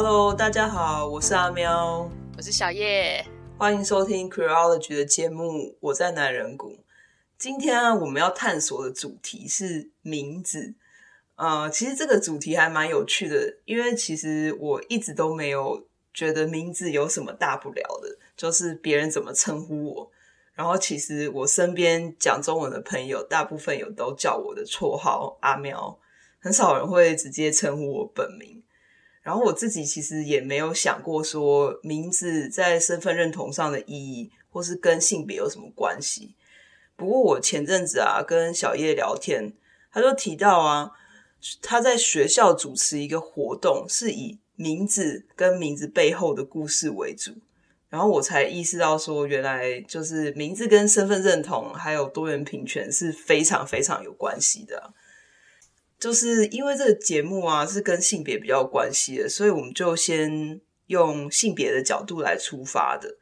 Hello，大家好，我是阿喵，我是小叶，欢迎收听 Queerology 的节目。我在男人谷。今天啊，我们要探索的主题是名字。呃，其实这个主题还蛮有趣的，因为其实我一直都没有觉得名字有什么大不了的，就是别人怎么称呼我。然后，其实我身边讲中文的朋友，大部分有都叫我的绰号阿喵，很少人会直接称呼我本名。然后我自己其实也没有想过说名字在身份认同上的意义，或是跟性别有什么关系。不过我前阵子啊跟小叶聊天，他就提到啊，他在学校主持一个活动，是以名字跟名字背后的故事为主。然后我才意识到说，原来就是名字跟身份认同还有多元平权是非常非常有关系的。就是因为这个节目啊是跟性别比较有关系的，所以我们就先用性别的角度来出发的。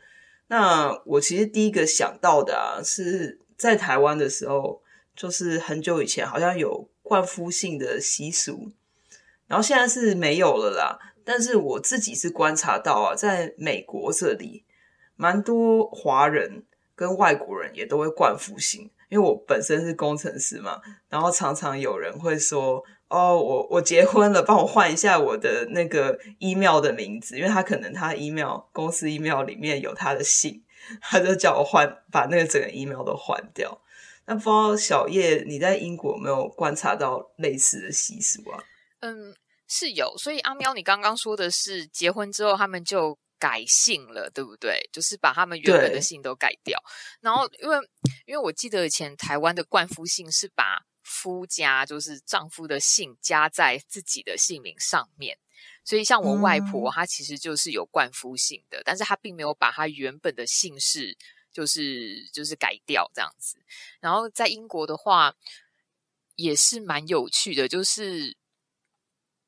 那我其实第一个想到的啊，是在台湾的时候，就是很久以前好像有冠夫姓的习俗，然后现在是没有了啦。但是我自己是观察到啊，在美国这里，蛮多华人跟外国人也都会冠夫姓。因为我本身是工程师嘛，然后常常有人会说：“哦，我我结婚了，帮我换一下我的那个 email 的名字。”因为他可能他 email 公司 email 里面有他的姓，他就叫我换，把那个整个 email 都换掉。那不知道小叶你在英国有没有观察到类似的习俗啊？嗯。是有，所以阿喵，你刚刚说的是结婚之后他们就改姓了，对不对？就是把他们原本的姓都改掉。然后，因为因为我记得以前台湾的冠夫姓是把夫家，就是丈夫的姓加在自己的姓名上面，所以像我外婆，她其实就是有冠夫姓的，嗯、但是她并没有把她原本的姓氏就是就是改掉这样子。然后在英国的话，也是蛮有趣的，就是。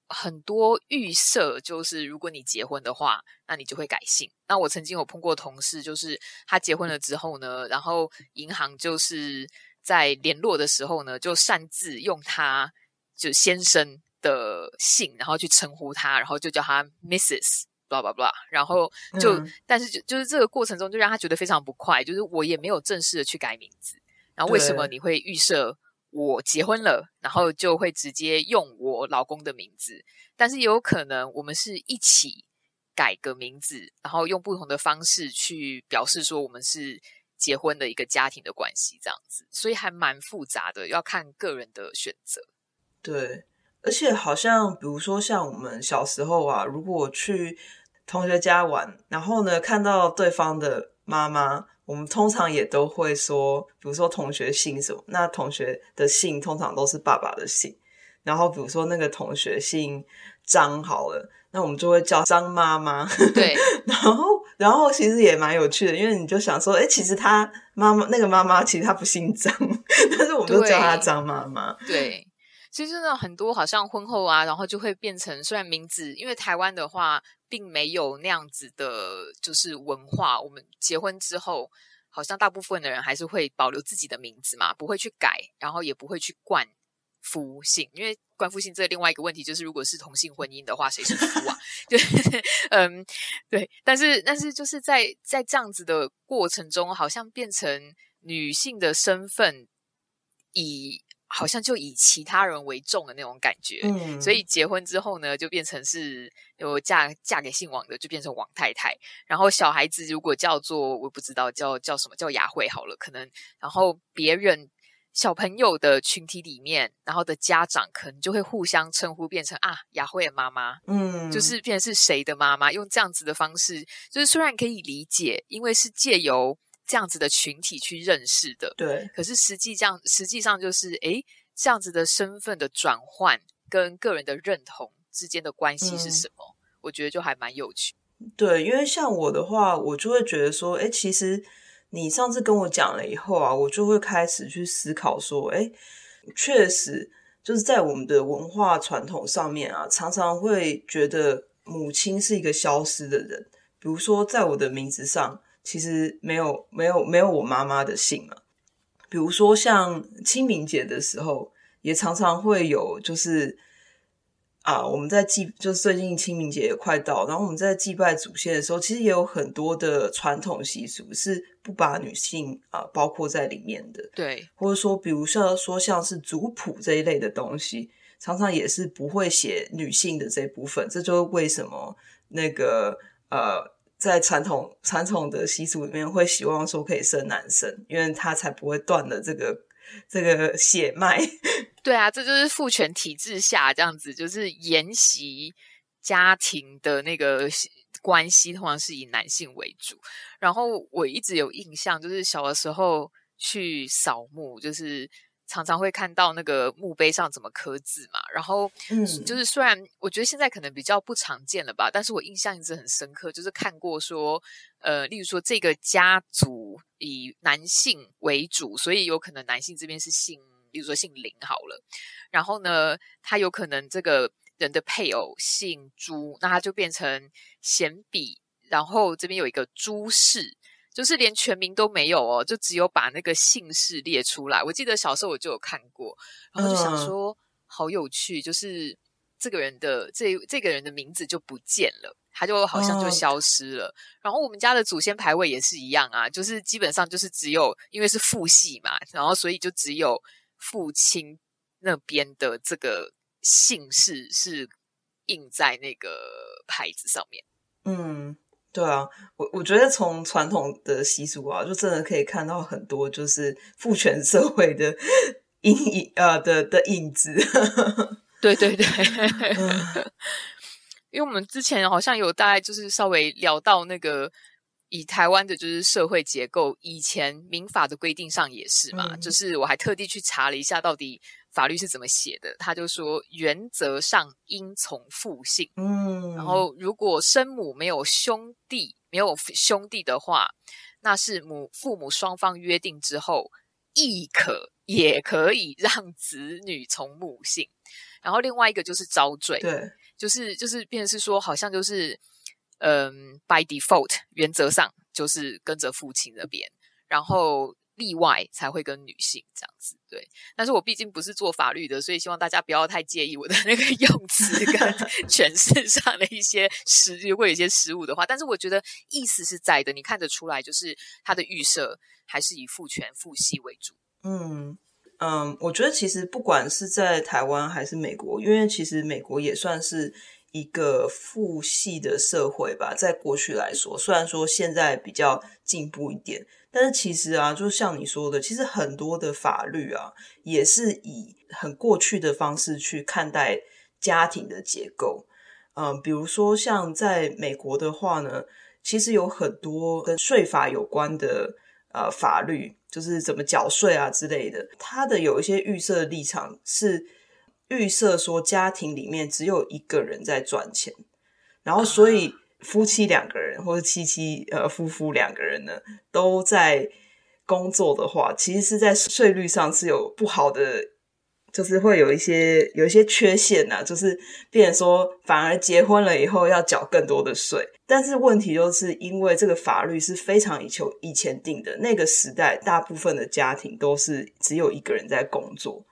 很多预设就是，如果你结婚的话，那你就会改姓。那我曾经有碰过同事，就是他结婚了之后呢，然后银行就是在联络的时候呢，就擅自用他就先生的姓，然后去称呼他，然后就叫他 Mrs.blah blah blah，然后就，嗯、但是就就是这个过程中，就让他觉得非常不快，就是我也没有正式的去改名字，然后为什么你会预设？我结婚了，然后就会直接用我老公的名字，但是也有可能我们是一起改个名字，然后用不同的方式去表示说我们是结婚的一个家庭的关系，这样子，所以还蛮复杂的，要看个人的选择。对，而且好像比如说像我们小时候啊，如果去同学家玩，然后呢看到对方的妈妈。我们通常也都会说，比如说同学姓什么，那同学的姓通常都是爸爸的姓。然后比如说那个同学姓张好了，那我们就会叫张妈妈。对，然后然后其实也蛮有趣的，因为你就想说，哎，其实他妈妈那个妈妈其实他不姓张，但是我们都叫他张妈妈。对，其实呢，很多好像婚后啊，然后就会变成虽然名字，因为台湾的话。并没有那样子的，就是文化。我们结婚之后，好像大部分的人还是会保留自己的名字嘛，不会去改，然后也不会去冠夫姓。因为冠夫姓这另外一个问题就是，如果是同性婚姻的话，谁是夫啊？对，嗯，对。但是，但是就是在在这样子的过程中，好像变成女性的身份以。好像就以其他人为重的那种感觉，嗯，所以结婚之后呢，就变成是有嫁嫁给姓王的，就变成王太太。然后小孩子如果叫做我不知道叫叫什么叫雅慧好了，可能然后别人小朋友的群体里面，然后的家长可能就会互相称呼，变成啊雅慧的妈妈，嗯，就是变成是谁的妈妈，用这样子的方式，就是虽然可以理解，因为是借由。这样子的群体去认识的，对。可是实际上，实际上就是，诶，这样子的身份的转换跟个人的认同之间的关系是什么？嗯，我觉得就还蛮有趣。对，因为像我的话，我就会觉得说，诶，其实你上次跟我讲了以后啊，我就会开始去思考说，诶，确实就是在我们的文化传统上面啊，常常会觉得母亲是一个消失的人。比如说，在我的名字上。其实没有没有没有我妈妈的姓嘛，比如说像清明节的时候，也常常会有就是啊，我们在祭，就是最近清明节也快到，然后我们在祭拜祖先的时候，其实也有很多的传统习俗是不把女性啊包括在里面的。对，或者说，比如像说像是族谱这一类的东西，常常也是不会写女性的这部分。这就是为什么那个呃，在传统传统的习俗里面会希望说可以生男生，因为他才不会断了这个。这个血脉，对啊，这就是父权体制下这样子，就是沿袭家庭的那个关系，通常是以男性为主。然后我一直有印象，就是小的时候去扫墓，就是。常常会看到那个墓碑上怎么刻字嘛，然后嗯，就是虽然我觉得现在可能比较不常见了吧，但是我印象一直很深刻，就是看过说，呃，例如说这个家族以男性为主，所以有可能男性这边是姓，例如说姓林好了，然后呢，他有可能这个人的配偶姓朱，那他就变成显比，然后这边有一个朱氏。就是连全名都没有哦，就只有把那个姓氏列出来。我记得小时候我就有看过，然后就想说、嗯、好有趣，就是这个人的这这个人的名字就不见了，他就好像就消失了。嗯、然后我们家的祖先牌位也是一样啊，就是基本上就是只有因为是父系嘛，然后所以就只有父亲那边的这个姓氏是印在那个牌子上面。嗯。对啊，我我觉得从传统的习俗啊，就真的可以看到很多就是父权社会的 阴影啊的的影子。对对对，因为我们之前好像有大概就是稍微聊到那个以台湾的就是社会结构，以前民法的规定上也是嘛，嗯、就是我还特地去查了一下到底。法律是怎么写的？他就说，原则上应从父姓。嗯，然后如果生母没有兄弟，没有兄弟的话，那是母父母双方约定之后，亦可也可以让子女从母姓。然后另外一个就是遭罪，对，就是就是变成是说，好像就是嗯，by default 原则上就是跟着父亲那边，然后。例外才会跟女性这样子，对。但是我毕竟不是做法律的，所以希望大家不要太介意我的那个 用词跟 诠释上的一些失，如果有一些失误的话。但是我觉得意思是在的，你看得出来，就是他的预设还是以父权父系为主。嗯嗯，我觉得其实不管是在台湾还是美国，因为其实美国也算是一个父系的社会吧，在过去来说，虽然说现在比较进步一点。但是其实啊，就像你说的，其实很多的法律啊，也是以很过去的方式去看待家庭的结构。嗯，比如说像在美国的话呢，其实有很多跟税法有关的呃法律，就是怎么缴税啊之类的。它的有一些预设立场是预设说家庭里面只有一个人在赚钱，然后所以。夫妻两个人或者妻妻呃夫妇两个人呢都在工作的话，其实是在税率上是有不好的，就是会有一些有一些缺陷呐、啊，就是变成说反而结婚了以后要缴更多的税。但是问题就是因为这个法律是非常以求以前定的，那个时代大部分的家庭都是只有一个人在工作，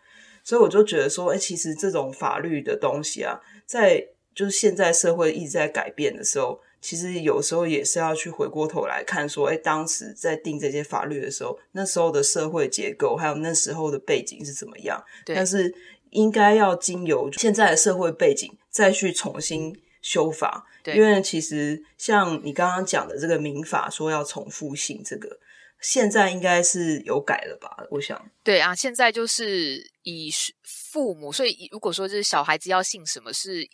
所以我就觉得说，哎，其实这种法律的东西啊，在。就是现在社会一直在改变的时候，其实有时候也是要去回过头来看，说，哎，当时在定这些法律的时候，那时候的社会结构还有那时候的背景是怎么样？对。但是应该要经由现在的社会背景再去重新修法，对。因为其实像你刚刚讲的这个民法说要重复性，这个现在应该是有改了吧？我想。对啊，现在就是以父母，所以如果说就是小孩子要姓什么是。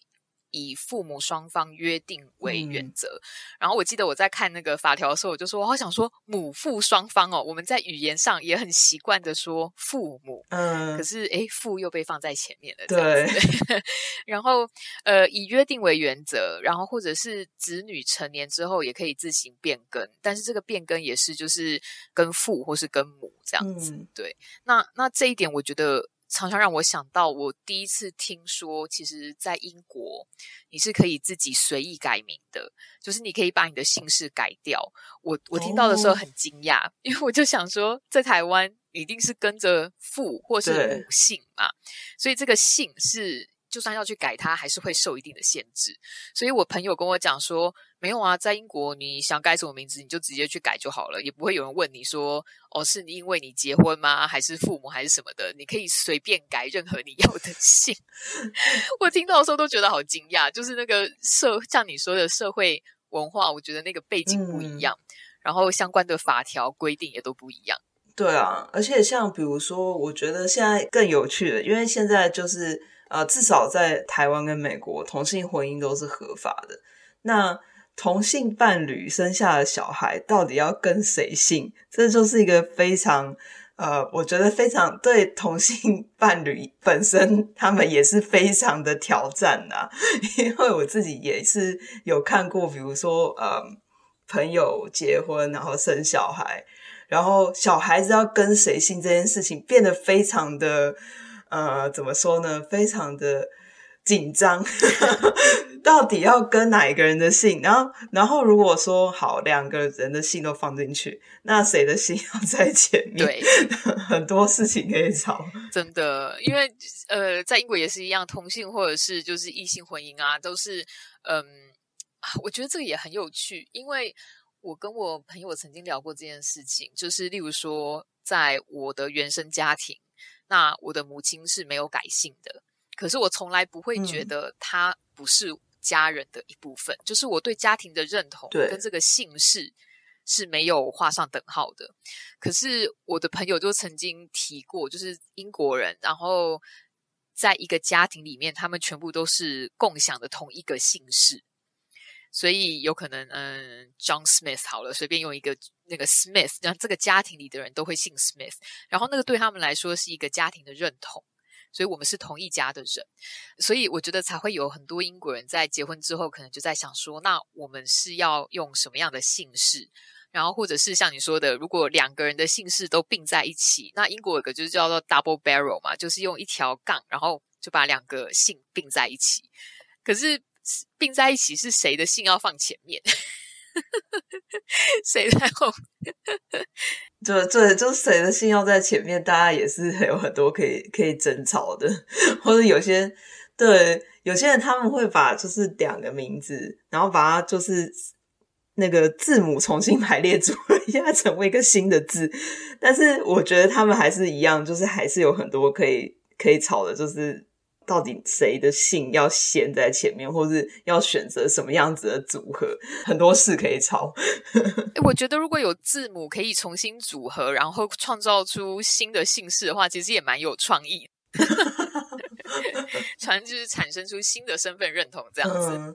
以父母双方约定为原则，嗯，然后我记得我在看那个法条的时候，我就说，我好想说母父双方哦，我们在语言上也很习惯的说父母，嗯，可是诶，父又被放在前面了，对。然后呃，以约定为原则，然后或者是子女成年之后也可以自行变更，但是这个变更也是就是跟父或是跟母这样子，嗯，对。那那这一点我觉得。常常让我想到，我第一次听说，其实，在英国你是可以自己随意改名的，就是你可以把你的姓氏改掉。我我听到的时候很惊讶，哦，因为我就想说，在台湾一定是跟着父或是母姓嘛，所以这个姓是就算要去改它，还是会受一定的限制。所以我朋友跟我讲说，没有啊，在英国你想改什么名字，你就直接去改就好了，也不会有人问你说，哦，是因为你结婚吗？还是父母还是什么的？你可以随便改任何你要的姓。我听到的时候都觉得好惊讶，就是那个社像你说的社会文化，我觉得那个背景不一样，嗯、然后相关的法条规定也都不一样。对啊，而且像比如说，我觉得现在更有趣的，因为现在就是呃，至少在台湾跟美国，同性婚姻都是合法的。那同性伴侣生下的小孩到底要跟谁姓？这就是一个非常呃，我觉得非常对同性伴侣本身，他们也是非常的挑战呐、啊。因为我自己也是有看过，比如说呃，朋友结婚然后生小孩。然后小孩子要跟谁姓这件事情变得非常的，呃，怎么说呢？非常的紧张，到底要跟哪一个人的姓？然后，然后如果说好两个人的姓都放进去，那谁的姓要在前面？对，很多事情可以吵。真的，因为呃，在英国也是一样，同性或者是就是异性婚姻啊，都是嗯，我觉得这个也很有趣，因为。我跟我朋友曾经聊过这件事情，就是例如说，在我的原生家庭，那我的母亲是没有改姓的，可是我从来不会觉得她不是家人的一部分，嗯、就是我对家庭的认同跟这个姓氏是没有画上等号的。可是我的朋友就曾经提过，就是英国人，然后在一个家庭里面，他们全部都是共享的同一个姓氏。所以有可能，嗯，John Smith 好了，随便用一个那个 Smith，让这个家庭里的人都会姓 Smith，然后那个对他们来说是一个家庭的认同，所以我们是同一家的人，所以我觉得才会有很多英国人在结婚之后，可能就在想说，那我们是要用什么样的姓氏？然后或者是像你说的，如果两个人的姓氏都并在一起，那英国有个就是叫做 Double Barrel 嘛，就是用一条杠，然后就把两个姓并在一起，可是。并在一起是谁的姓要放前面，谁在后面？对对，就是谁的姓要在前面，大家也是有很多可以可以争吵的，或者有些对有些人他们会把就是两个名字，然后把它就是那个字母重新排列组合一下，成为一个新的字。但是我觉得他们还是一样，就是还是有很多可以可以吵的，就是。到底谁的姓要先在前面，或是要选择什么样子的组合？很多事可以吵。我觉得如果有字母可以重新组合，然后创造出新的姓氏的话，其实也蛮有创意。传就是产生出新的身份认同，这样子。嗯、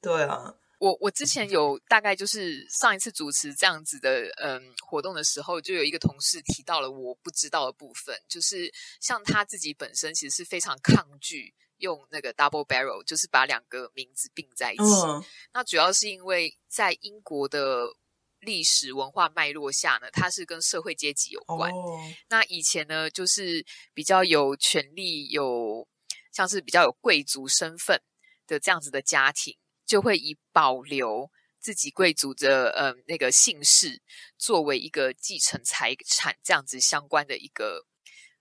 对啊。我我之前有大概就是上一次主持这样子的嗯活动的时候，就有一个同事提到了我不知道的部分，就是像他自己本身其实是非常抗拒用那个 double barrel，就是把两个名字并在一起。嗯、那主要是因为在英国的历史文化脉络下呢，它是跟社会阶级有关。哦、那以前呢，就是比较有权力、有像是比较有贵族身份的这样子的家庭。就会以保留自己贵族的呃那个姓氏作为一个继承财产这样子相关的一个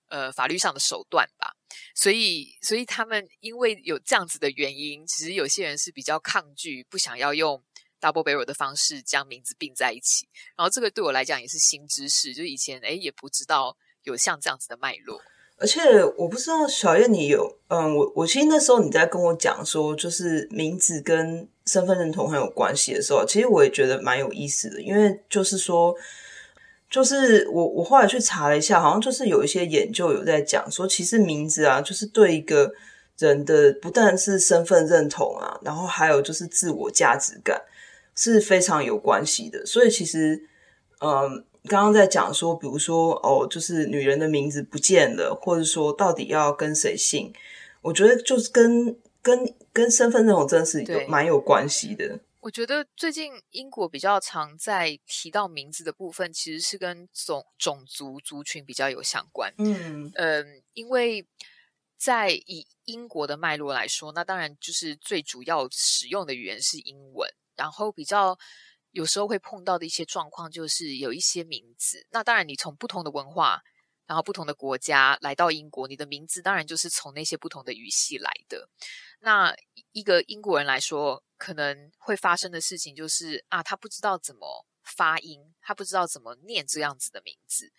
呃法律上的手段吧，所以所以他们因为有这样子的原因，其实有些人是比较抗拒，不想要用 double barrel 的方式将名字并在一起。然后这个对我来讲也是新知识，就以前诶也不知道有像这样子的脉络。而且我不知道小燕你有嗯，我我其实那时候你在跟我讲说，就是名字跟身份认同很有关系的时候，其实我也觉得蛮有意思的，因为就是说，就是我我后来去查了一下，好像就是有一些研究有在讲说，其实名字啊，就是对一个人的不但是身份认同啊，然后还有就是自我价值感是非常有关系的，所以其实嗯。刚刚在讲说，比如说哦，就是女人的名字不见了，或者说到底要跟谁姓，我觉得就是跟跟跟身份认同真的是有蛮有关系的。我觉得最近英国比较常在提到名字的部分，其实是跟种种族族群比较有相关。嗯嗯，因为在以英国的脉络来说，那当然就是最主要使用的语言是英文，然后比较。有时候会碰到的一些状况，就是有一些名字。那当然，你从不同的文化然后不同的国家来到英国，你的名字当然就是从那些不同的语系来的。那一个英国人来说，可能会发生的事情就是啊，他不知道怎么发音，他不知道怎么念这样子的名字。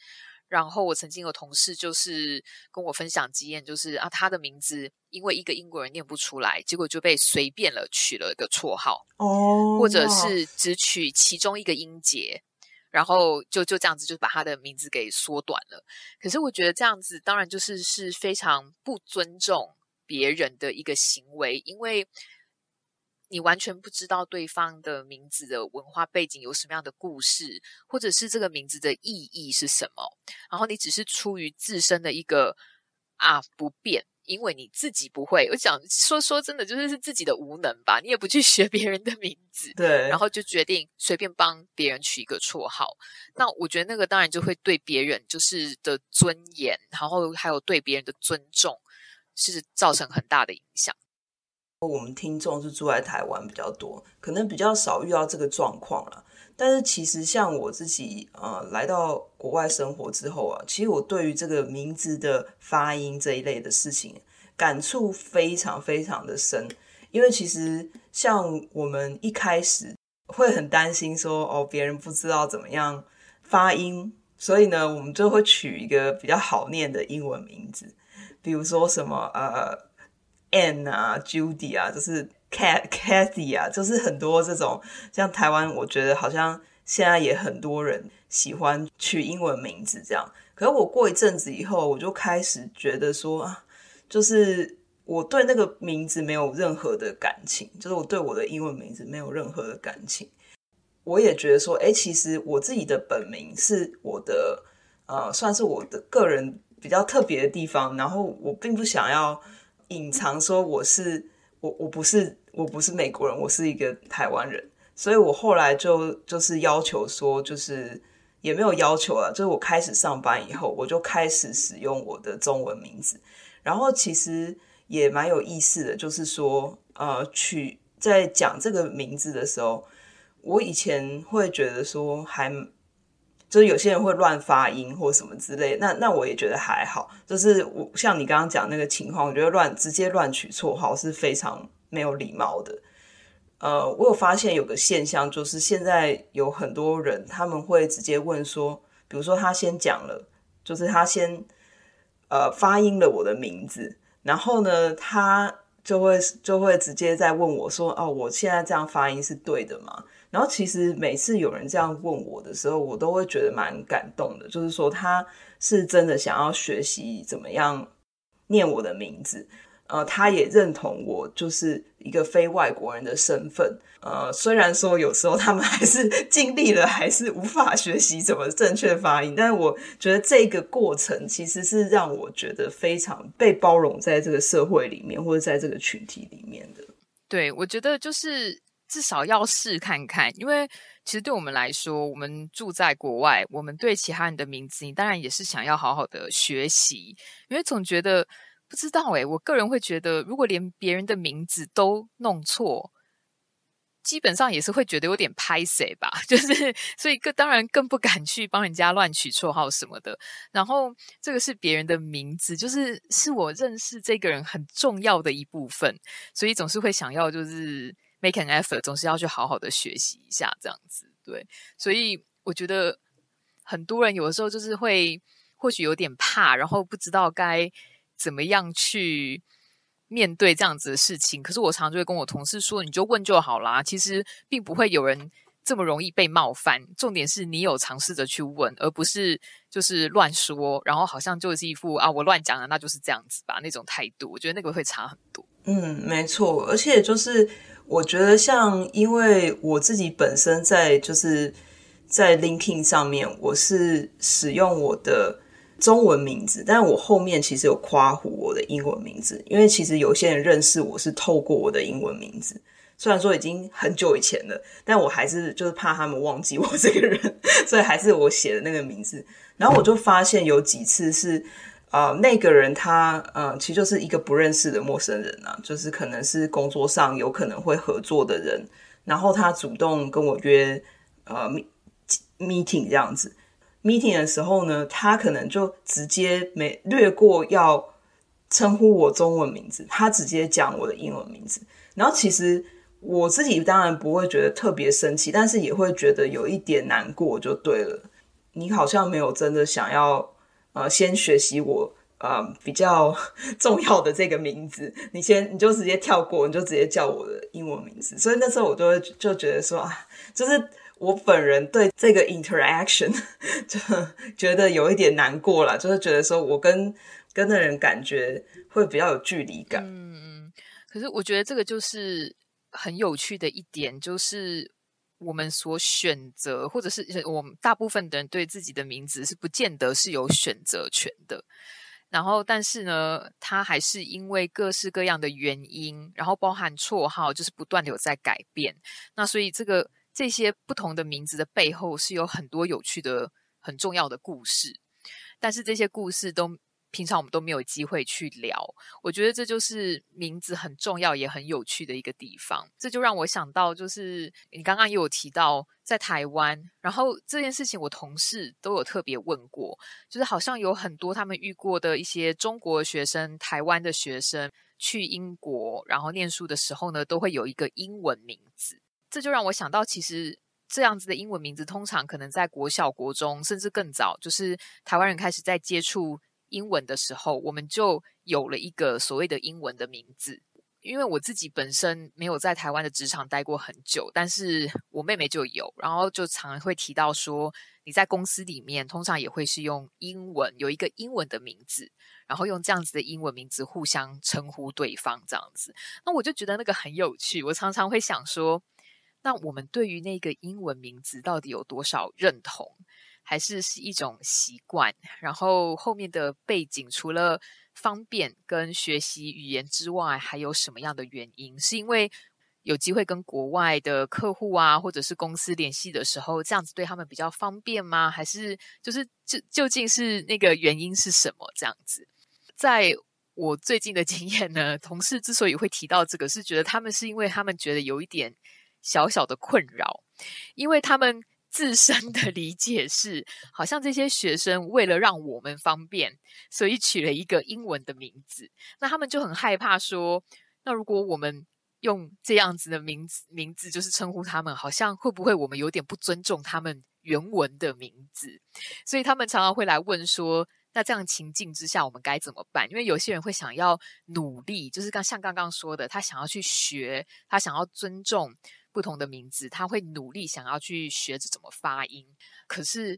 然后我曾经有同事就是跟我分享经验，就是啊，他的名字因为一个英国人念不出来，结果就被随便了取了一个绰号，哦，或者是只取其中一个音节。然后就就这样子，就把他的名字给缩短了。可是我觉得这样子，当然就是是非常不尊重别人的一个行为，因为你完全不知道对方的名字的文化背景有什么样的故事，或者是这个名字的意义是什么。然后你只是出于自身的一个啊不便。因为你自己不会，我想说说真的，就是是自己的无能吧。你也不去 学别人的名字，对，然后就决定随便帮别人取一个绰号。那我觉得那个当然就会对别人就是的尊严，然后还有对别人的尊重，是造成很大的影响。我们听众是住在台湾比较多，可能比较少遇到这个状况了。但是其实像我自己，呃，来到国外生活之后啊，其实我对于这个名字的发音这一类的事情，感触非常非常的深。因为其实像我们一开始会很担心说，哦，别人不知道怎么样发音，所以呢，我们就会取一个比较好念的英文名字，比如说什么呃，Anne 啊，Judy 啊，就是。Cat Cathy 啊，就是很多这种，像台湾，我觉得好像现在也很多人喜欢取英文名字这样。可是我过一阵子以后，我就开始觉得说啊，就是我对那个名字没有任何的感情，就是我对我的英文名字没有任何的感情。我也觉得说，哎，其实我自己的本名是我的，呃，算是我的个人比较特别的地方。然后我并不想要隐藏说我是。我我不是我不是美国人，我是一个台湾人，所以我后来就就是要求说，就是也没有要求了，就是我开始上班以后，我就开始使用我的中文名字，然后其实也蛮有意思的，就是说，呃，取在讲这个名字的时候，我以前会觉得说还。就是有些人会乱发音或什么之类，那那我也觉得还好。就是我像你刚刚讲那个情况，我觉得乱直接乱取绰号是非常没有礼貌的。呃，我有发现有个现象，就是现在有很多人他们会直接问说，比如说他先讲了，就是他先呃发音了我的名字，然后呢，他就会就会直接再问我说，哦，我现在这样发音是对的吗？然后其实每次有人这样问我的时候，我都会觉得蛮感动的。就是说他是真的想要学习怎么样念我的名字，呃，他也认同我就是一个非外国人的身份。呃，虽然说有时候他们还是尽力了，还是无法学习怎么正确发音，但是我觉得这个过程其实是让我觉得非常被包容在这个社会里面，或者在这个群体里面的。对，我觉得就是。至少要试看看，因为其实对我们来说，我们住在国外，我们对其他人的名字，你当然也是想要好好的学习，因为总觉得不知道诶，我个人会觉得，如果连别人的名字都弄错，基本上也是会觉得有点拍谁吧，就是所以更当然更不敢去帮人家乱取绰号什么的。然后这个是别人的名字，就是是我认识这个人很重要的一部分，所以总是会想要就是。Make an effort，总是要去好好的学习一下，这样子对。所以我觉得很多人有的时候就是会或许有点怕，然后不知道该怎么样去面对这样子的事情。可是我常常就会跟我同事说：“你就问就好啦。”其实并不会有人这么容易被冒犯。重点是你有尝试着去问，而不是就是乱说，然后好像就是一副啊我乱讲了，那就是这样子吧那种态度。我觉得那个会差很多。嗯，没错，而且就是。我觉得像，因为我自己本身在就是在 LinkedIn 上面，我是使用我的中文名字，但我后面其实有夸胡我的英文名字，因为其实有些人认识我是透过我的英文名字，虽然说已经很久以前了，但我还是就是怕他们忘记我这个人，所以还是我写的那个名字。然后我就发现有几次是。啊、那个人他呃，其实就是一个不认识的陌生人啊，就是可能是工作上有可能会合作的人，然后他主动跟我约呃 meeting 这样子 meeting 的时候呢，他可能就直接没略过要称呼我中文名字，他直接讲我的英文名字。然后其实我自己当然不会觉得特别生气，但是也会觉得有一点难过，就对了。你好像没有真的想要呃先学习我呃比较 重要的这个名字，你先你就直接跳过，你就直接叫我的英文名字。所以那时候我就会就觉得说啊，就是。我本人对这个 interaction 就觉得有一点难过了，就是觉得说我跟跟那人感觉会比较有距离感。嗯，可是我觉得这个就是很有趣的一点，就是我们所选择，或者是我们大部分的人对自己的名字是不见得是有选择权的。然后，但是呢，他还是因为各式各样的原因，然后包含绰号，就是不断的有在改变。那所以这个。这些不同的名字的背后是有很多有趣的、很重要的故事，但是这些故事都平常我们都没有机会去聊。我觉得这就是名字很重要也很有趣的一个地方。这就让我想到，就是你刚刚也有提到在台湾，然后这件事情我同事都有特别问过，就是好像有很多他们遇过的一些中国学生、台湾的学生去英国然后念书的时候呢，都会有一个英文名字。这就让我想到，其实这样子的英文名字，通常可能在国小、国中，甚至更早，就是台湾人开始在接触英文的时候，我们就有了一个所谓的英文的名字。因为我自己本身没有在台湾的职场待过很久，但是我妹妹就有，然后就常常会提到说，你在公司里面通常也会是用英文，有一个英文的名字，然后用这样子的英文名字互相称呼对方，这样子。那我就觉得那个很有趣，我常常会想说。那我们对于那个英文名字到底有多少认同，还是是一种习惯？然后后面的背景除了方便跟学习语言之外，还有什么样的原因？是因为有机会跟国外的客户啊，或者是公司联系的时候，这样子对他们比较方便吗？还是就是就究竟是那个原因是什么？这样子，在我最近的经验呢，同事之所以会提到这个，是觉得他们是因为他们觉得有一点。小小的困扰，因为他们自身的理解是，好像这些学生为了让我们方便，所以取了一个英文的名字。那他们就很害怕说，那如果我们用这样子的名字，名字就是称呼他们，好像会不会我们有点不尊重他们原文的名字？所以他们常常会来问说，那这样情境之下，我们该怎么办？因为有些人会想要努力，就是刚像刚刚说的，他想要去学，他想要尊重。不同的名字，他会努力想要去学着怎么发音。可是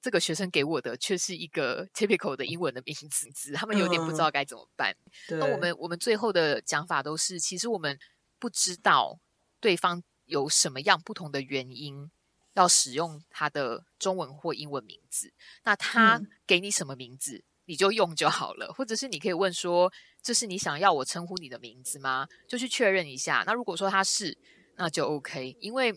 这个学生给我的却是一个 typical 的英文的名字，他们有点不知道该怎么办。嗯、那我们我们最后的讲法都是，其实我们不知道对方有什么样不同的原因要使用他的中文或英文名字。那他给你什么名字，嗯、你就用就好了。或者是你可以问说：“这是你想要我称呼你的名字吗？”就去确认一下。那如果说他是，那就 OK，因为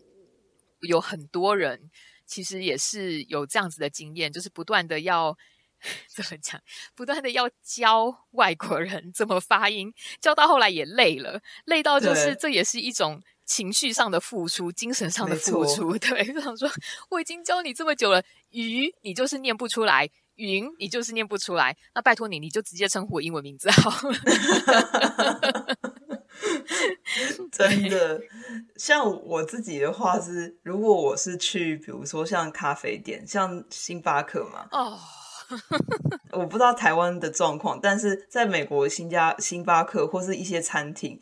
有很多人其实也是有这样子的经验，就是不断的要 怎么讲，不断的要教外国人怎么发音，教到后来也累了，累到就是这也是一种情绪上的付出，精神上的付出。对，就想说我已经教你这么久了，鱼你就是念不出来，云你就是念不出来，那拜托你，你就直接称呼我英文名字好了。真的，像我自己的话是，如果我是去，比如说像咖啡店，像星巴克嘛，哦，oh. 我不知道台湾的状况，但是在美国，新加星巴克或是一些餐厅，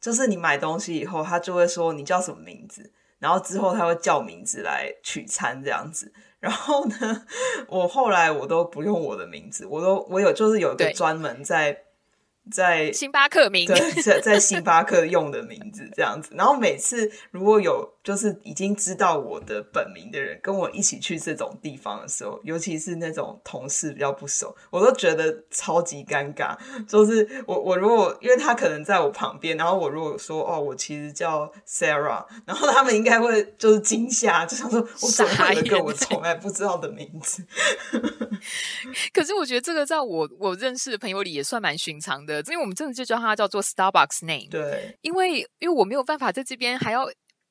就是你买东西以后，他就会说你叫什么名字，然后之后他会叫名字来取餐这样子。然后呢，我后来我都不用我的名字，我都我有就是有一个专门在。在星巴克名，对，在在星巴克用的名字这样子，然后每次如果有就是已经知道我的本名的人跟我一起去这种地方的时候，尤其是那种同事比较不熟，我都觉得超级尴尬。就是我我如果因为他可能在我旁边，然后我如果说哦，我其实叫 Sarah，然后他们应该会就是惊吓，就想说我怎么有一个我从来不知道的名字？可是我觉得这个在我我认识的朋友里也算蛮寻常的。因为我们真的就叫他叫做 Starbucks name，对，因为因为我没有办法在这边还要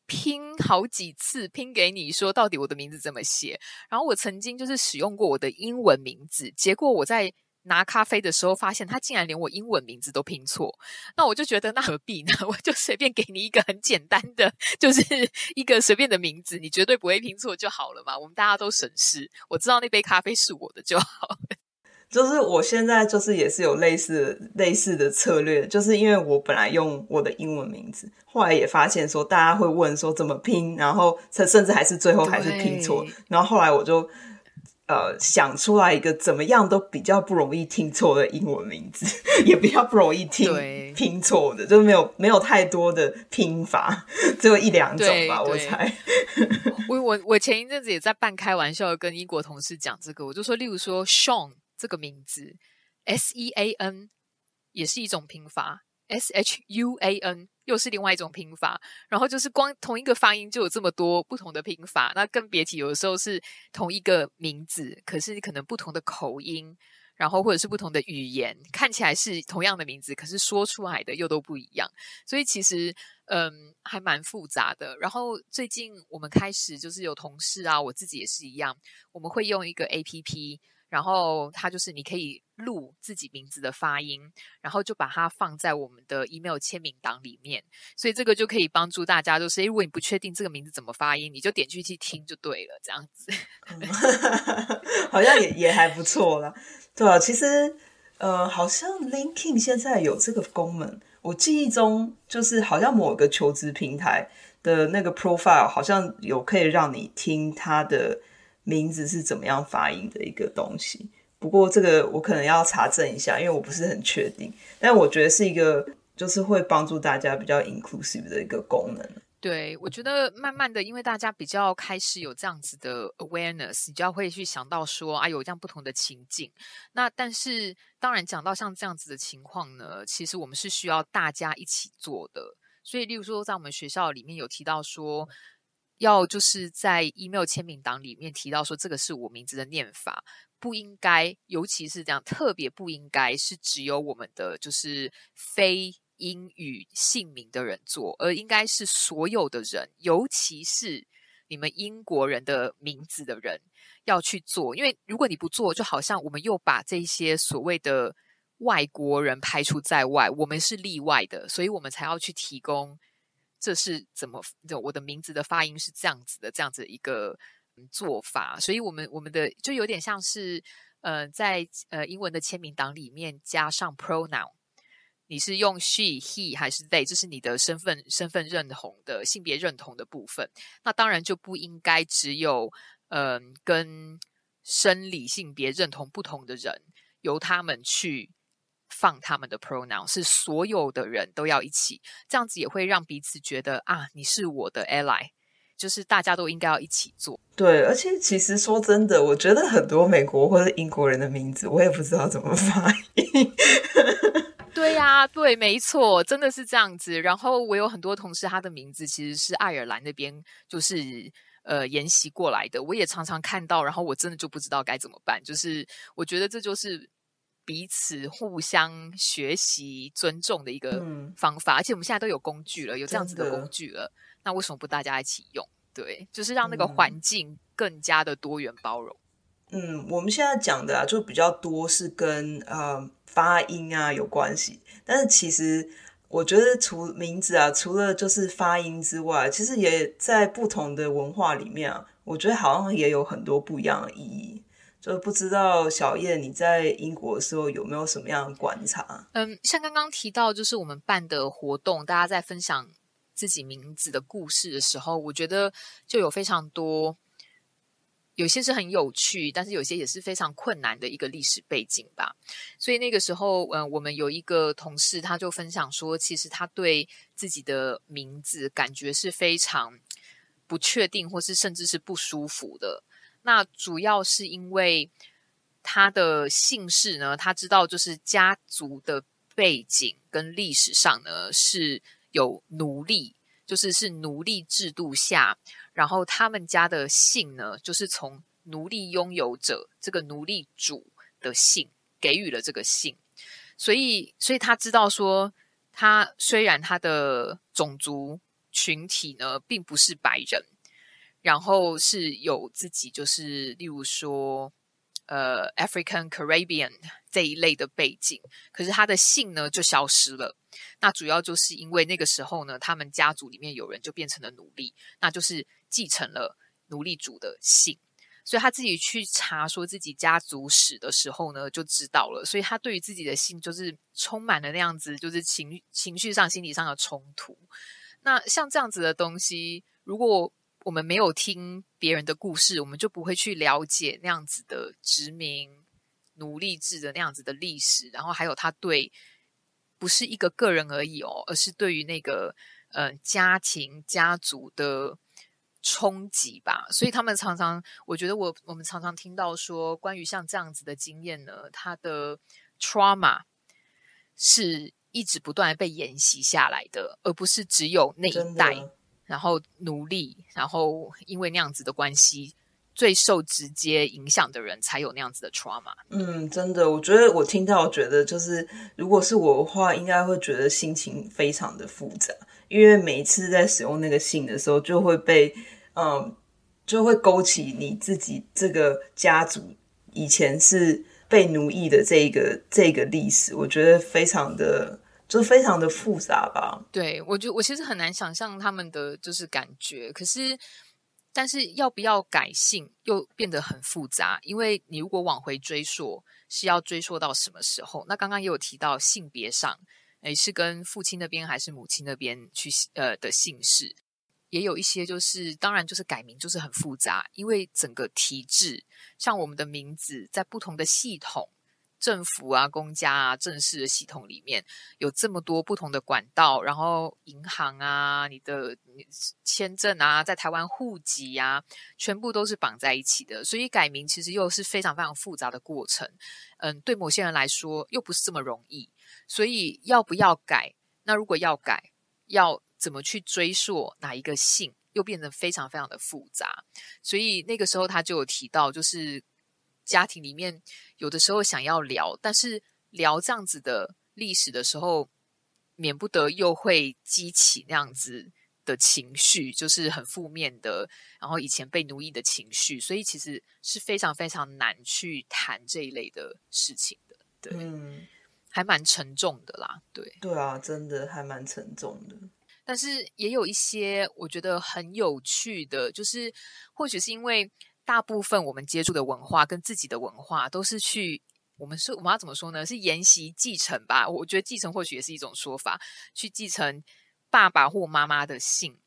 拼好几次，拼给你说到底我的名字怎么写。然后我曾经就是使用过我的英文名字，结果我在拿咖啡的时候发现他竟然连我英文名字都拼错。那我就觉得那何必呢？我就随便给你一个很简单的，就是一个随便的名字，你绝对不会拼错就好了嘛。我们大家都省事，我知道那杯咖啡是我的就好。就是我现在就是也是有类似类似的策略，就是因为我本来用我的英文名字，后来也发现说大家会问说怎么拼，然后甚甚至还是最后还是拼错，然后后来我就呃想出来一个怎么样都比较不容易听错的英文名字，也比较不容易听拼错的，就没有没有太多的拼法，只有一两种吧，我猜。我我我前一阵子也在半开玩笑跟英国同事讲这个，我就说，例如说 Sean。这个名字 S E A N 也是一种拼法，S H U A N 又是另外一种拼法。然后就是光同一个发音就有这么多不同的拼法，那更别提有的时候是同一个名字，可是可能不同的口音，然后或者是不同的语言，看起来是同样的名字，可是说出来的又都不一样。所以其实嗯还蛮复杂的。然后最近我们开始就是有同事啊，我自己也是一样，我们会用一个 A P P。然后它就是你可以录自己名字的发音，然后就把它放在我们的 email 签名档里面，所以这个就可以帮助大家，就是如果你不确定这个名字怎么发音，你就点进去听就对了，这样子。好像也也还不错啦。对啊，其实呃，好像 linkin 现在有这个功能，我记忆中就是好像某个求职平台的那个 profile 好像有可以让你听它的。名字是怎么样发音的一个东西？不过这个我可能要查证一下，因为我不是很确定。但我觉得是一个，就是会帮助大家比较 inclusive 的一个功能。对，我觉得慢慢的，因为大家比较开始有这样子的 awareness，你就要会去想到说，啊，有这样不同的情境。那但是当然讲到像这样子的情况呢，其实我们是需要大家一起做的。所以，例如说在我们学校里面有提到说。要就是在 email 签名档里面提到说，这个是我名字的念法，不应该，尤其是这样，特别不应该是只有我们的就是非英语姓名的人做，而应该是所有的人，尤其是你们英国人的名字的人要去做，因为如果你不做，就好像我们又把这些所谓的外国人排除在外，我们是例外的，所以我们才要去提供。这是怎么？我的名字的发音是这样子的，这样子一个做法。所以，我们我们的就有点像是，呃，在呃英文的签名档里面加上 pronoun，你是用 she、he 还是 they？这是你的身份身份认同的性别认同的部分。那当然就不应该只有嗯、跟生理性别认同不同的人由他们去。放他们的 pronoun 是所有的人都要一起，这样子也会让彼此觉得啊，你是我的 ally，就是大家都应该要一起做。对，而且其实说真的，我觉得很多美国或者英国人的名字，我也不知道怎么发音。对呀、啊，对，没错，真的是这样子。然后我有很多同事，他的名字其实是爱尔兰那边就是呃沿袭过来的，我也常常看到，然后我真的就不知道该怎么办。就是我觉得这就是。彼此互相学习、尊重的一个方法，嗯、而且我们现在都有工具了，有这样子的工具了，那为什么不大家一起用？对，就是让那个环境更加的多元包容。嗯，我们现在讲的啊，就比较多是跟呃发音啊有关系，但是其实我觉得除名字啊，除了就是发音之外，其实也在不同的文化里面啊，我觉得好像也有很多不一样的意义。就不知道小燕你在英国的时候有没有什么样的观察？嗯，像刚刚提到，就是我们办的活动，大家在分享自己名字的故事的时候，我觉得就有非常多，有些是很有趣，但是有些也是非常困难的一个历史背景吧。所以那个时候，嗯，我们有一个同事，他就分享说，其实他对自己的名字感觉是非常不确定，或是甚至是不舒服的。那主要是因为他的姓氏呢，他知道就是家族的背景跟历史上呢是有奴隶，就是是奴隶制度下，然后他们家的姓呢，就是从奴隶拥有者这个奴隶主的姓给予了这个姓，所以所以他知道说，他虽然他的种族。群体呢，并不是白人，然后是有自己就是例如说呃 African Caribbean 这一类的背景，可是他的姓呢就消失了。那主要就是因为那个时候呢，他们家族里面有人就变成了奴隶，那就是继承了奴隶主的姓。所以他自己去查说自己家族史的时候呢，就知道了。所以他对于自己的姓就是充满了那样子，就是情情绪上、心理上的冲突。那像这样子的东西，如果我们没有听别人的故事，我们就不会去了解那样子的殖民奴隶制的那样子的历史。然后还有他对不是一个个人而已哦，而是对于那个呃家庭家族的。冲击吧，所以他们常常，我觉得我我们常常听到说，关于像这样子的经验呢，他的 trauma 是一直不断的被沿袭下来的，而不是只有那一代，然后奴隶，然后因为那样子的关系，最受直接影响的人才有那样子的 trauma。嗯，真的，我觉得我听到，我觉得就是，如果是我的话，应该会觉得心情非常的复杂，因为每一次在使用那个信的时候，就会被。嗯，就会勾起你自己这个家族以前是被奴役的这一个这个历史，我觉得非常的就非常的复杂吧。对，我觉得我其实很难想象他们的就是感觉，可是但是要不要改姓又变得很复杂，因为你如果往回追溯，是要追溯到什么时候？那刚刚也有提到性别上，诶，是跟父亲那边还是母亲那边去呃的姓氏？也有一些就是，当然就是改名就是很复杂，因为整个体制，像我们的名字，在不同的系统、政府啊、公家啊、正式的系统里面，有这么多不同的管道，然后银行啊、你的签证啊、在台湾户籍啊，全部都是绑在一起的，所以改名其实又是非常非常复杂的过程。嗯，对某些人来说又不是这么容易，所以要不要改？那如果要改，要。怎么去追溯哪一个姓，又变得非常非常的复杂。所以那个时候他就有提到，就是家庭里面有的时候想要聊，但是聊这样子的历史的时候，免不得又会激起那样子的情绪，就是很负面的，然后以前被奴役的情绪。所以其实是非常非常难去谈这一类的事情的。对，嗯，还蛮沉重的啦。对，对啊，真的还蛮沉重的。但是也有一些我觉得很有趣的，就是或许是因为大部分我们接触的文化跟自己的文化都是去，我们说我们要怎么说呢？是沿袭继承吧？我觉得继承或许也是一种说法，去继承爸爸或妈妈的姓。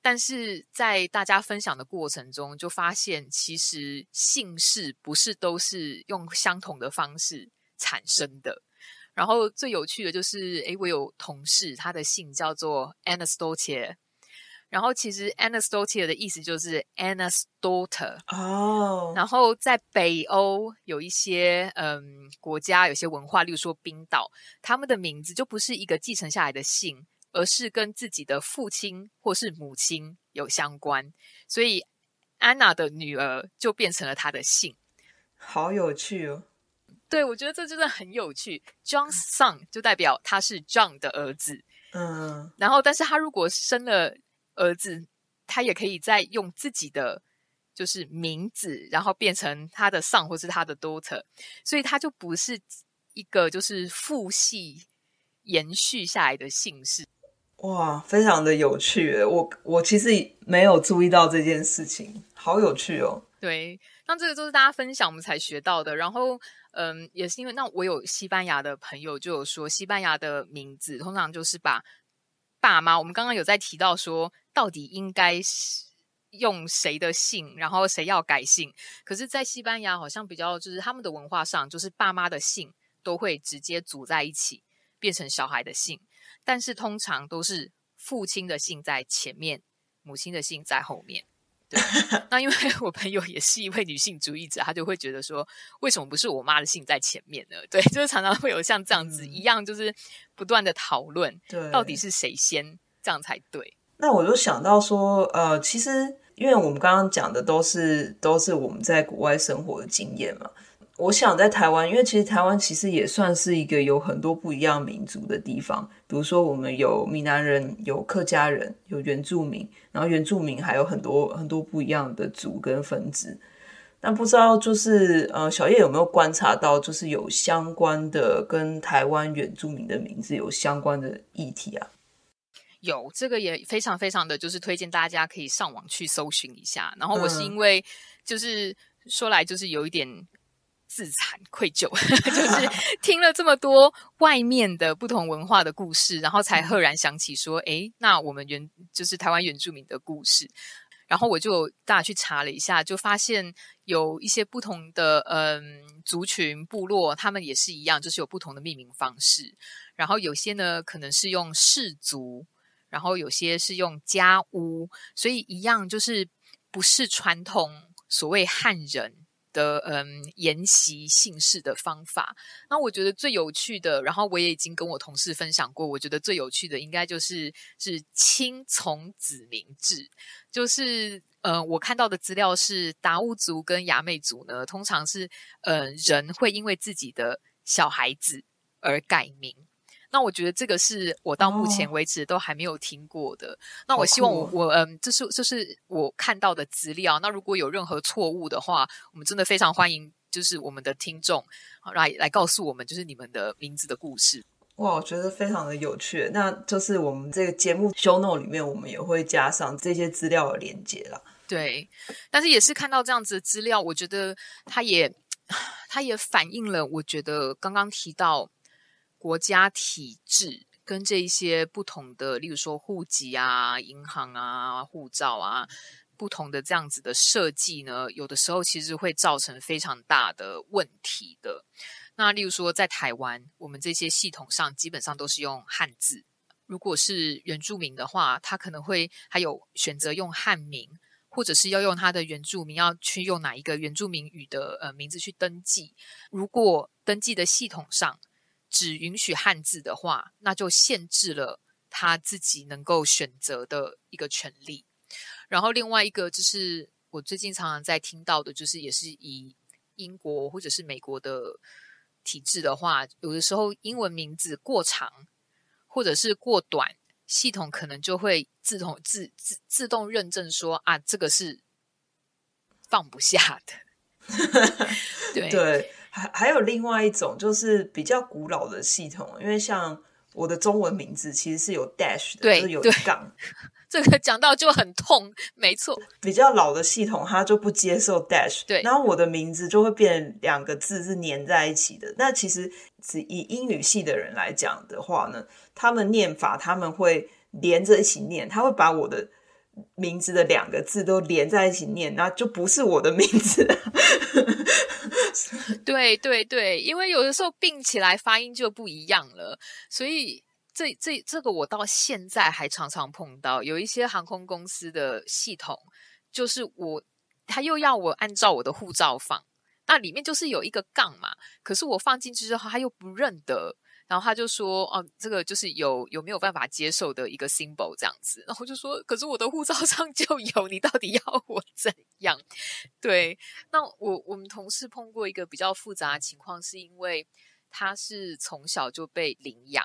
但是在大家分享的过程中，就发现其实姓氏不是都是用相同的方式产生的。然后最有趣的就是，诶，我有同事，他的姓叫做 Anna's daughter，然后其实 daughter 的意思就是 Anna's daughter 哦。然后在北欧有一些嗯国家，有些文化，例如说冰岛，他们的名字就不是一个继承下来的姓，而是跟自己的父亲或是母亲有相关，所以 Anna 的女儿就变成了她的姓，好有趣哦。对，我觉得这真的很有趣。John's son 就代表他是 John 的儿子，嗯，然后，但是他如果生了儿子，他也可以再用自己的就是名字，然后变成他的 son 或是他的 daughter，所以他就不是一个就是父系延续下来的姓氏。哇，非常的有趣！我我其实没有注意到这件事情，好有趣哦。对，那这个就是大家分享我们才学到的，然后。嗯，也是因为那我有西班牙的朋友就有说，西班牙的名字通常就是把爸妈。我们刚刚有在提到说，到底应该是用谁的姓，然后谁要改姓。可是，在西班牙好像比较就是他们的文化上，就是爸妈的姓都会直接组在一起，变成小孩的姓。但是通常都是父亲的姓在前面，母亲的姓在后面。那因为我朋友也是一位女性主义者，她就会觉得说，为什么不是我妈的姓在前面呢？对，就是常常会有像这样子一样，就是不断的讨论，对，到底是谁先，这样才对。那我就想到说，呃，其实因为我们刚刚讲的都是都是我们在国外生活的经验嘛，我想在台湾，因为其实台湾其实也算是一个有很多不一样民族的地方。比如说，我们有闽南人，有客家人，有原住民，然后原住民还有很多很多不一样的族跟分支。那不知道就是呃，小叶有没有观察到，就是有相关的跟台湾原住民的名字有相关的议题啊？有，这个也非常非常的就是推荐大家可以上网去搜寻一下。然后我是因为就是、嗯、说来就是有一点。自惭愧疚，就是听了这么多外面的不同文化的故事，然后才赫然想起说，诶，那我们原就是台湾原住民的故事。然后我就大家去查了一下，就发现有一些不同的嗯族群部落，他们也是一样，就是有不同的命名方式。然后有些呢可能是用氏族，然后有些是用家屋，所以一样就是不是传统所谓汉人。的嗯，沿袭姓氏的方法，那我觉得最有趣的，然后我也已经跟我同事分享过，我觉得最有趣的应该就是是亲从子名制，就是呃，我看到的资料是达悟族跟雅美族呢，通常是呃人会因为自己的小孩子而改名。那我觉得这个是我到目前为止都还没有听过的。哦、那我希望我我嗯，这是这是我看到的资料。那如果有任何错误的话，我们真的非常欢迎，就是我们的听众来来告诉我们，就是你们的名字的故事。哇，我觉得非常的有趣。那就是我们这个节目 show note 里面，我们也会加上这些资料的连接啦。对，但是也是看到这样子的资料，我觉得它也 它也反映了，我觉得刚刚提到。国家体制跟这一些不同的，例如说户籍啊、银行啊、护照啊，不同的这样子的设计呢，有的时候其实会造成非常大的问题的。那例如说在台湾，我们这些系统上基本上都是用汉字。如果是原住民的话，他可能会还有选择用汉名，或者是要用他的原住民要去用哪一个原住民语的呃名字去登记。如果登记的系统上，只允许汉字的话，那就限制了他自己能够选择的一个权利。然后另外一个就是我最近常常在听到的，就是也是以英国或者是美国的体制的话，有的时候英文名字过长或者是过短，系统可能就会自动自自自动认证说啊，这个是放不下的。对。对还还有另外一种，就是比较古老的系统，因为像我的中文名字其实是有 dash 的，就是有一杠。这个讲到就很痛，没错。比较老的系统，它就不接受 dash，对。然后我的名字就会变两个字是粘在一起的。那其实只以英语系的人来讲的话呢，他们念法他们会连着一起念，他会把我的名字的两个字都连在一起念，那就不是我的名字。对对对，因为有的时候并起来发音就不一样了，所以这这这个我到现在还常常碰到，有一些航空公司的系统，就是我他又要我按照我的护照放，那里面就是有一个杠嘛，可是我放进去之后他又不认得。然后他就说：“哦，这个就是有有没有办法接受的一个 symbol 这样子。”然后就说：“可是我的护照上就有，你到底要我怎样？”对，那我我们同事碰过一个比较复杂的情况，是因为他是从小就被领养。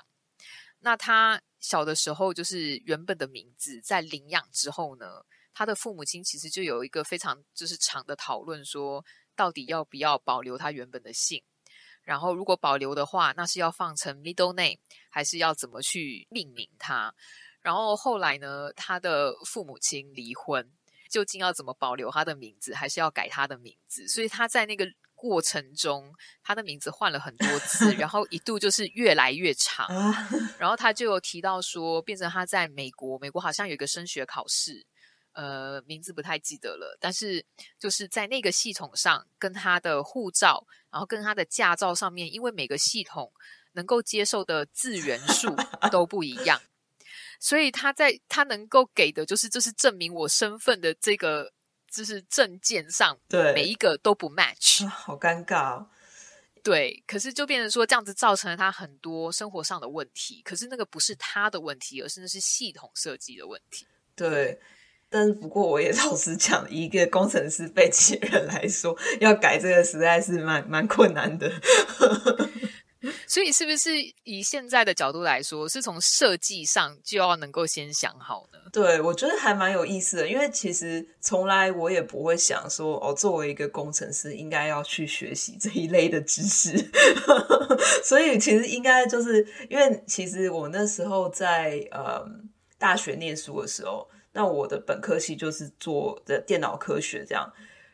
那他小的时候就是原本的名字，在领养之后呢，他的父母亲其实就有一个非常就是长的讨论，说到底要不要保留他原本的姓。然后，如果保留的话，那是要放成 middle name，还是要怎么去命名它？然后后来呢，他的父母亲离婚，究竟要怎么保留他的名字，还是要改他的名字？所以他在那个过程中，他的名字换了很多次，然后一度就是越来越长。然后他就有提到说，变成他在美国，美国好像有一个升学考试。呃，名字不太记得了，但是就是在那个系统上，跟他的护照，然后跟他的驾照上面，因为每个系统能够接受的字元数 都不一样，所以他在他能够给的就是就是证明我身份的这个就是证件上，对每一个都不 match，好尴尬哦。对，可是就变成说这样子造成了他很多生活上的问题，可是那个不是他的问题，而是那是系统设计的问题。对。但是不过我也老实讲，以一个工程师背景人来说，要改这个实在是蛮蛮困难的。所以，是不是以现在的角度来说，是从设计上就要能够先想好呢？对，我觉得还蛮有意思的，因为其实从来我也不会想说，哦，作为一个工程师，应该要去学习这一类的知识。所以，其实应该就是因为，其实我那时候在呃大学念书的时候，那我的本科系就是做的电脑科学这样。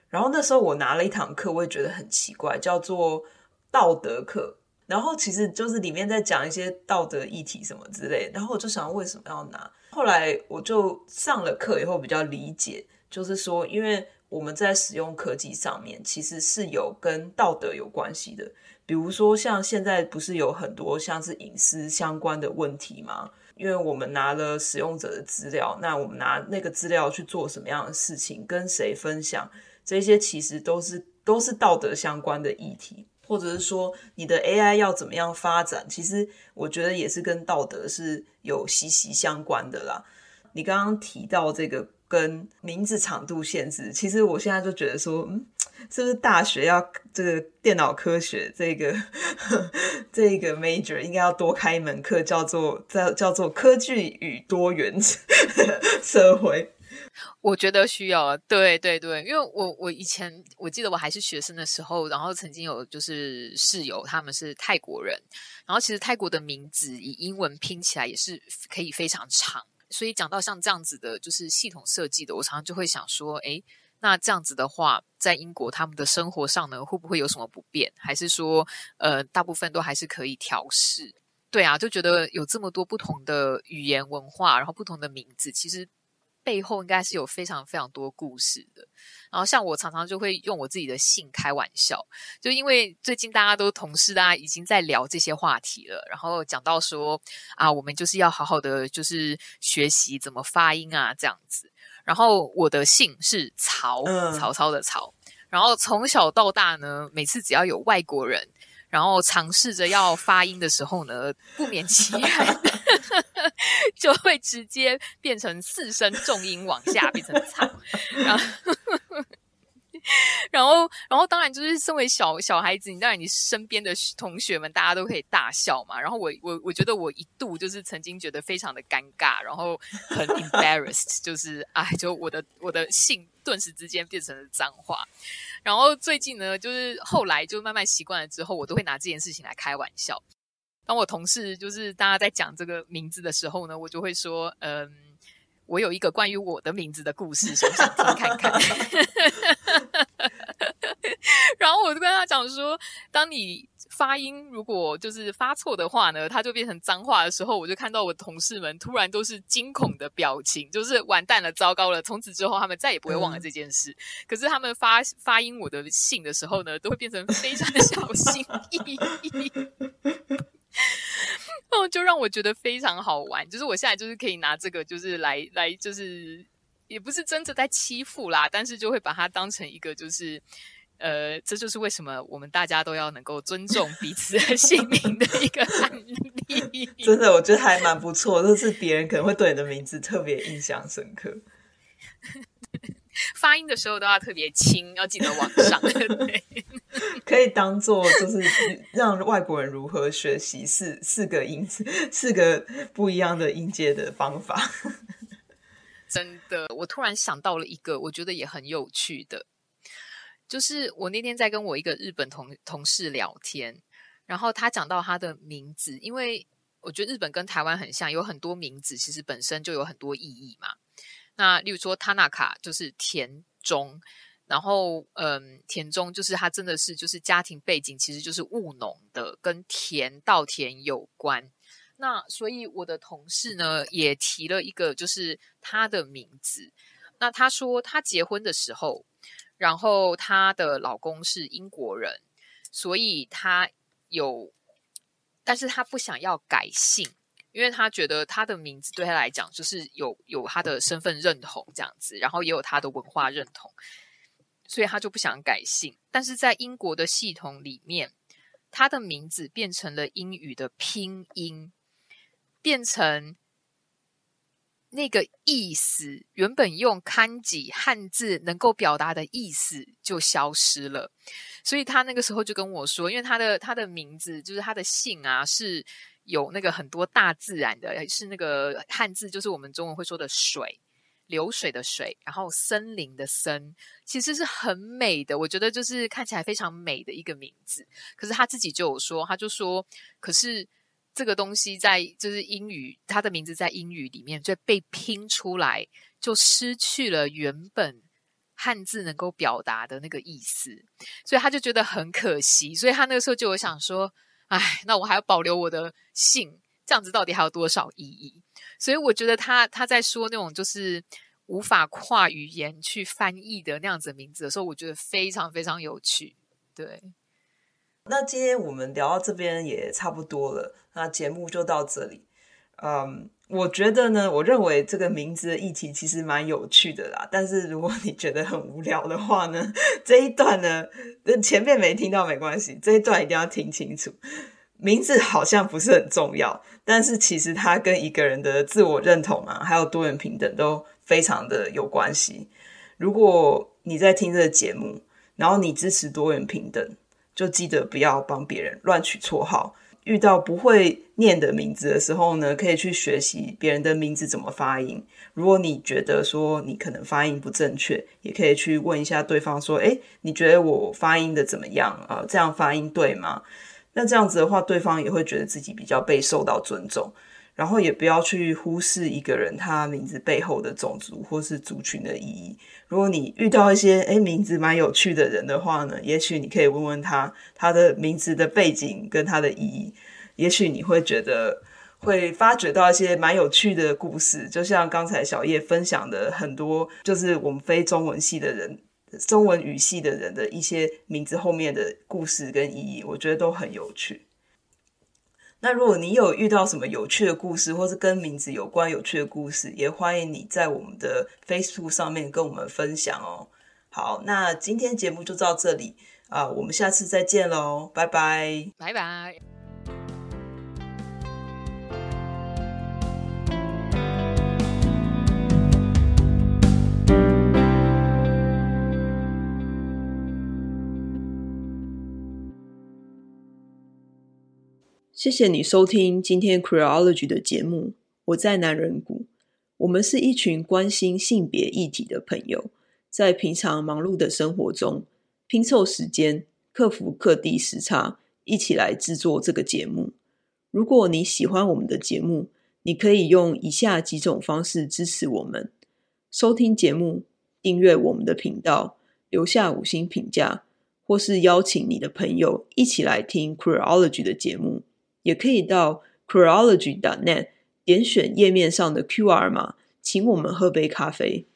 然后那时候我拿了一堂课，我也觉得很奇怪，叫做道德课。然后其实就是里面在讲一些道德议题什么之类，然后我就想为什么要拿？后来我就上了课以后比较理解，就是说，因为我们在使用科技上面，其实是有跟道德有关系的。比如说像现在不是有很多像是隐私相关的问题吗？因为我们拿了使用者的资料，那我们拿那个资料去做什么样的事情，跟谁分享，这些其实都是都是道德相关的议题。或者是说你的 AI 要怎么样发展，其实我觉得也是跟道德是有息息相关的啦。你刚刚提到这个跟名字长度限制，其实我现在就觉得说，是不是大学要这个电脑科学这个 这个 major 应该要多开一门课，叫做叫叫做科技与多元 社会。我觉得需要，对对对，因为我我以前我记得我还是学生的时候，然后曾经有就是室友他们是泰国人，然后其实泰国的名字以英文拼起来也是可以非常长，所以讲到像这样子的，就是系统设计的，我常常就会想说，诶，那这样子的话，在英国他们的生活上呢，会不会有什么不便？还是说，呃，大部分都还是可以调试？对啊，就觉得有这么多不同的语言文化，然后不同的名字，其实。背后应该是有非常非常多故事的。然后像我常常就会用我自己的姓开玩笑，就因为最近大家都同事，大家已经在聊这些话题了。然后讲到说啊，我们就是要好好的就是学习怎么发音啊，这样子。然后我的姓是曹，曹操的曹。然后从小到大呢，每次只要有外国人，然后尝试着要发音的时候呢，不免其然。就会直接变成四声重音往下变成曹，然后，然后，然后当然就是身为小小孩子，你当然你身边的同学们大家都可以大笑嘛。然后我我我觉得我一度就是曾经觉得非常的尴尬，然后很 embarrassed，就是哎，就我的我的姓顿时之间变成了脏话。然后最近呢，就是后来就慢慢习惯了之后，我都会拿这件事情来开玩笑。当我同事就是大家在讲这个名字的时候呢，我就会说：“嗯，我有一个关于我的名字的故事，想不想听看看？” 然后我就跟他讲说：“当你发音如果就是发错的话呢，它就变成脏话的时候，我就看到我同事们突然都是惊恐的表情，就是完蛋了，糟糕了！从此之后，他们再也不会忘了这件事。嗯、可是他们发发音我的信的时候呢，都会变成非常的小心翼翼。”哦，就让我觉得非常好玩。就是我现在就是可以拿这个，就是来来，就是也不是真的在欺负啦，但是就会把它当成一个，就是呃，这就是为什么我们大家都要能够尊重彼此的 姓名的一个案例。真的，我觉得还蛮不错，就是别人可能会对你的名字特别印象深刻。发音的时候都要特别轻，要记得往上。对，可以当做就是让外国人如何学习四四个音四个不一样的音阶的方法。真的，我突然想到了一个，我觉得也很有趣的，就是我那天在跟我一个日本同同事聊天，然后他讲到他的名字，因为我觉得日本跟台湾很像，有很多名字其实本身就有很多意义嘛。那例如说，他纳卡就是田中，然后嗯，田中就是他真的是就是家庭背景其实就是务农的，跟田稻田有关。那所以我的同事呢也提了一个，就是他的名字。那他说他结婚的时候，然后他的老公是英国人，所以他有，但是他不想要改姓。因为他觉得他的名字对他来讲就是有有他的身份认同这样子，然后也有他的文化认同，所以他就不想改姓。但是在英国的系统里面，他的名字变成了英语的拼音，变成那个意思原本用 Kanji 汉字能够表达的意思就消失了，所以他那个时候就跟我说，因为他的他的名字就是他的姓啊，是有那个很多大自然的，是那个汉字，就是我们中文会说的水，流水的水，然后森林的森，其实是很美的，我觉得就是看起来非常美的一个名字。可是他自己就有说，他就说，可是。这个东西在就是英语，它的名字在英语里面就被拼出来，就失去了原本汉字能够表达的那个意思，所以他就觉得很可惜。所以他那个时候就有想说：“哎，那我还要保留我的姓，这样子到底还有多少意义？”所以我觉得他他在说那种就是无法跨语言去翻译的那样子的名字的时候，我觉得非常非常有趣。对。那今天我们聊到这边也差不多了，那节目就到这里。嗯，我觉得呢，我认为这个名字的议题其实蛮有趣的啦。但是如果你觉得很无聊的话呢，这一段呢，前面没听到没关系，这一段一定要听清楚。名字好像不是很重要，但是其实它跟一个人的自我认同啊，还有多元平等都非常的有关系。如果你在听这个节目，然后你支持多元平等。就记得不要帮别人乱取绰号。遇到不会念的名字的时候呢，可以去学习别人的名字怎么发音。如果你觉得说你可能发音不正确，也可以去问一下对方说：“诶，你觉得我发音的怎么样？啊，这样发音对吗？”那这样子的话，对方也会觉得自己比较被受到尊重。然后也不要去忽视一个人他名字背后的种族或是族群的意义。如果你遇到一些诶名字蛮有趣的人的话呢，也许你可以问问他他的名字的背景跟他的意义。也许你会觉得会发掘到一些蛮有趣的故事，就像刚才小叶分享的很多，就是我们非中文系的人、中文语系的人的一些名字后面的故事跟意义，我觉得都很有趣。那如果你有遇到什么有趣的故事，或是跟名字有关有趣的故事，也欢迎你在我们的 Facebook 上面跟我们分享哦。好，那今天节目就到这里啊，我们下次再见喽，拜拜，拜拜。谢谢你收听今天 Queerology 的节目。我在男人谷，我们是一群关心性别议题的朋友，在平常忙碌的生活中拼凑时间，克服各地时差，一起来制作这个节目。如果你喜欢我们的节目，你可以用以下几种方式支持我们：收听节目、订阅我们的频道、留下五星评价，或是邀请你的朋友一起来听 Queerology 的节目。也可以到 chronology.net 点选页面上的 QR 码，请我们喝杯咖啡。